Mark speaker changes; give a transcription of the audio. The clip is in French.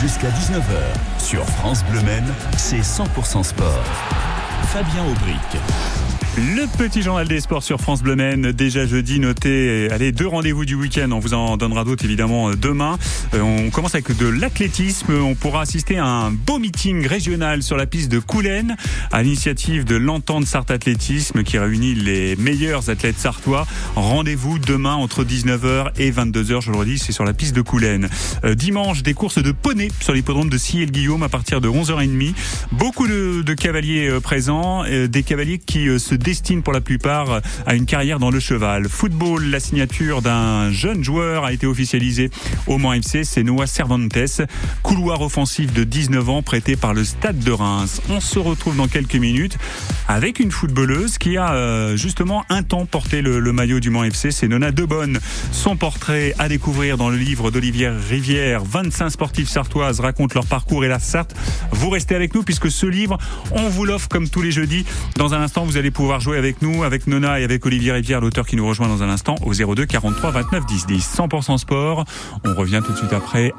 Speaker 1: Jusqu'à 19h, sur France Bleu c'est 100% sport. Fabien Aubric.
Speaker 2: Le petit journal des sports sur France Bleu Men, déjà jeudi, notez, allez, deux rendez-vous du week-end, on vous en donnera d'autres évidemment demain. Euh, on commence avec de l'athlétisme, on pourra assister à un beau meeting régional sur la piste de Coulennes, à l'initiative de l'entente Sarthe Athlétisme qui réunit les meilleurs athlètes sartois. Rendez-vous demain entre 19h et 22h, je le redis, c'est sur la piste de Coulennes. Euh, dimanche, des courses de poney sur l'hippodrome de Ciel-Guillaume à partir de 11h30. Beaucoup de, cavaliers euh, présents, des cavaliers qui se destine pour la plupart à une carrière dans le cheval. Football, la signature d'un jeune joueur a été officialisée au Mans FC, c'est Noah Cervantes, couloir offensif de 19 ans prêté par le Stade de Reims. On se retrouve dans quelques minutes avec une footballeuse qui a euh, justement un temps porté le, maillot du Mans FC, c'est Nona Debonne. Son portrait à découvrir dans le livre d'Olivier Rivière. 25 sportifs sartoises racontent leur parcours et la Sarthe. Vous restez avec nous puisque ce livre, on vous l'offre comme tous les jeudis. Dans un instant, vous allez jouer avec nous, avec Nona et avec Olivier Rivière, l'auteur qui nous rejoint dans un instant, au 02 43 29 10 10. 100% sport. On revient tout de suite après.